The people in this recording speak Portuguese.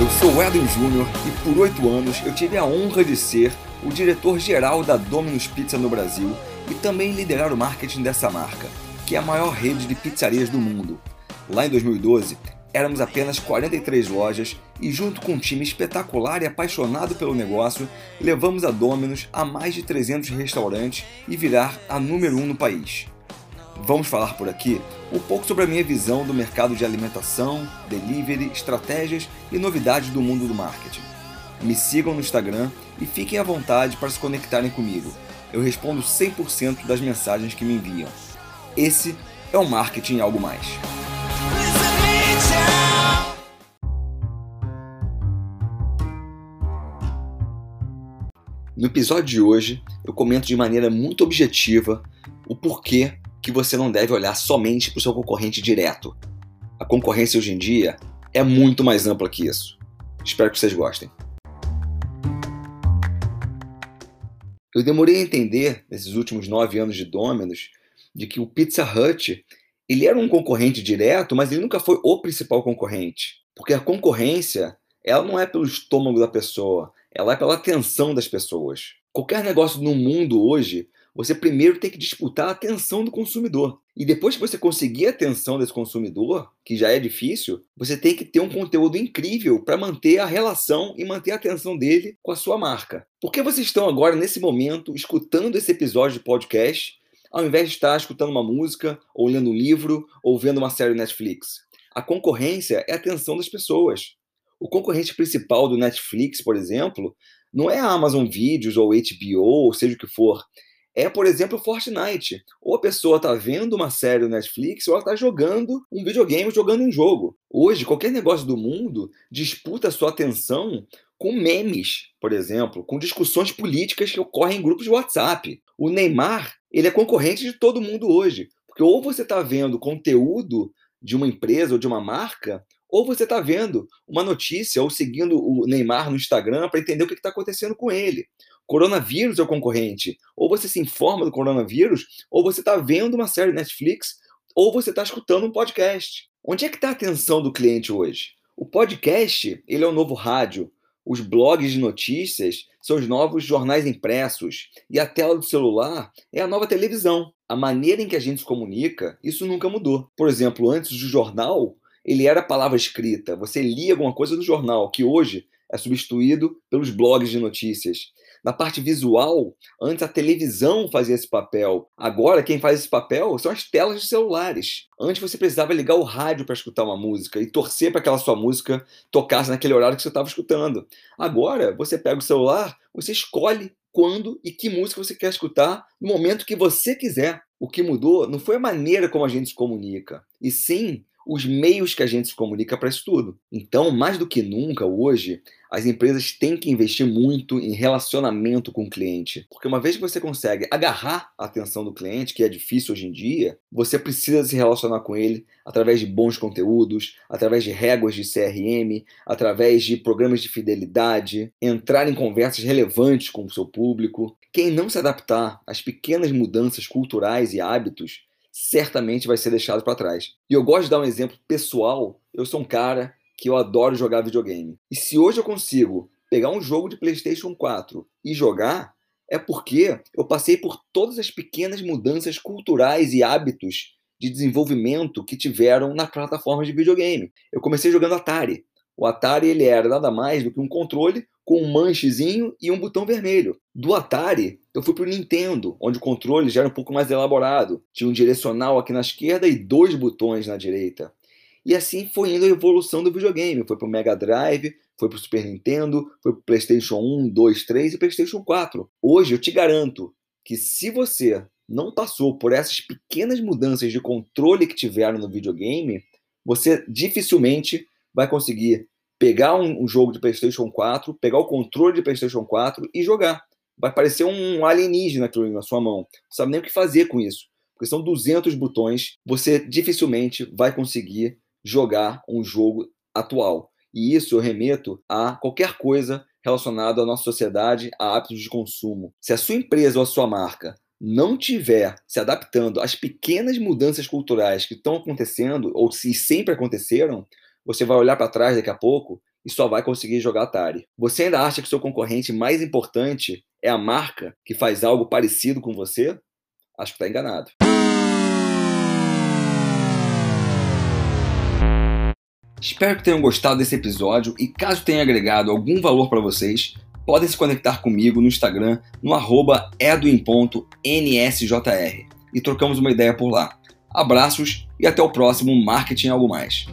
Eu sou o Edwin Júnior e por oito anos eu tive a honra de ser o diretor-geral da Domino's Pizza no Brasil e também liderar o marketing dessa marca, que é a maior rede de pizzarias do mundo. Lá em 2012, éramos apenas 43 lojas e, junto com um time espetacular e apaixonado pelo negócio, levamos a Domino's a mais de 300 restaurantes e virar a número um no país. Vamos falar por aqui um pouco sobre a minha visão do mercado de alimentação, delivery, estratégias e novidades do mundo do marketing. Me sigam no Instagram e fiquem à vontade para se conectarem comigo. Eu respondo 100% das mensagens que me enviam. Esse é o Marketing Algo Mais. No episódio de hoje, eu comento de maneira muito objetiva o porquê que você não deve olhar somente para o seu concorrente direto. A concorrência hoje em dia é muito mais ampla que isso. Espero que vocês gostem. Eu demorei a entender, nesses últimos nove anos de Domino's, de que o Pizza Hut ele era um concorrente direto, mas ele nunca foi o principal concorrente. Porque a concorrência ela não é pelo estômago da pessoa, ela é pela atenção das pessoas. Qualquer negócio no mundo hoje você primeiro tem que disputar a atenção do consumidor. E depois que você conseguir a atenção desse consumidor, que já é difícil, você tem que ter um conteúdo incrível para manter a relação e manter a atenção dele com a sua marca. Por que vocês estão agora, nesse momento, escutando esse episódio de podcast, ao invés de estar escutando uma música, ou lendo um livro, ou vendo uma série Netflix? A concorrência é a atenção das pessoas. O concorrente principal do Netflix, por exemplo, não é a Amazon Videos ou HBO, ou seja o que for é, por exemplo, Fortnite. Ou a pessoa está vendo uma série no Netflix ou ela está jogando um videogame, jogando um jogo. Hoje, qualquer negócio do mundo disputa sua atenção com memes, por exemplo, com discussões políticas que ocorrem em grupos de WhatsApp. O Neymar, ele é concorrente de todo mundo hoje. Porque ou você está vendo conteúdo de uma empresa ou de uma marca, ou você está vendo uma notícia ou seguindo o Neymar no Instagram para entender o que está acontecendo com ele. Coronavírus é o concorrente. Ou você se informa do coronavírus, ou você está vendo uma série Netflix, ou você está escutando um podcast. Onde é que está a atenção do cliente hoje? O podcast ele é o novo rádio. Os blogs de notícias são os novos jornais impressos. E a tela do celular é a nova televisão. A maneira em que a gente se comunica, isso nunca mudou. Por exemplo, antes do jornal, ele era palavra escrita. Você lia alguma coisa no jornal, que hoje é substituído pelos blogs de notícias. Na parte visual, antes a televisão fazia esse papel. Agora, quem faz esse papel são as telas de celulares. Antes você precisava ligar o rádio para escutar uma música e torcer para aquela sua música tocasse naquele horário que você estava escutando. Agora, você pega o celular, você escolhe quando e que música você quer escutar no momento que você quiser. O que mudou não foi a maneira como a gente se comunica, e sim os meios que a gente se comunica para isso tudo. Então, mais do que nunca hoje, as empresas têm que investir muito em relacionamento com o cliente. Porque uma vez que você consegue agarrar a atenção do cliente, que é difícil hoje em dia, você precisa se relacionar com ele através de bons conteúdos, através de réguas de CRM, através de programas de fidelidade, entrar em conversas relevantes com o seu público. Quem não se adaptar às pequenas mudanças culturais e hábitos certamente vai ser deixado para trás. E eu gosto de dar um exemplo pessoal. Eu sou um cara que eu adoro jogar videogame. E se hoje eu consigo pegar um jogo de PlayStation 4 e jogar, é porque eu passei por todas as pequenas mudanças culturais e hábitos de desenvolvimento que tiveram na plataforma de videogame. Eu comecei jogando Atari. O Atari ele era nada mais do que um controle com um manchezinho e um botão vermelho. Do Atari, eu fui para o Nintendo, onde o controle já era um pouco mais elaborado. Tinha um direcional aqui na esquerda e dois botões na direita. E assim foi indo a evolução do videogame. Foi para o Mega Drive, foi para o Super Nintendo, foi para o PlayStation 1, 2, 3 e PlayStation 4. Hoje eu te garanto que se você não passou por essas pequenas mudanças de controle que tiveram no videogame, você dificilmente vai conseguir pegar um, um, jogo de PlayStation 4, pegar o controle de PlayStation 4 e jogar. Vai parecer um alienígena na sua mão. Não sabe nem o que fazer com isso. Porque são 200 botões, você dificilmente vai conseguir jogar um jogo atual. E isso eu remeto a qualquer coisa relacionada à nossa sociedade, a hábitos de consumo. Se a sua empresa ou a sua marca não tiver se adaptando às pequenas mudanças culturais que estão acontecendo, ou se sempre aconteceram, você vai olhar para trás daqui a pouco e só vai conseguir jogar Atari. Você ainda acha que seu concorrente mais importante é a marca que faz algo parecido com você? Acho que está enganado. Espero que tenham gostado desse episódio e caso tenha agregado algum valor para vocês, podem se conectar comigo no Instagram no arroba edwin.nsjr e trocamos uma ideia por lá. Abraços e até o próximo Marketing Algo Mais.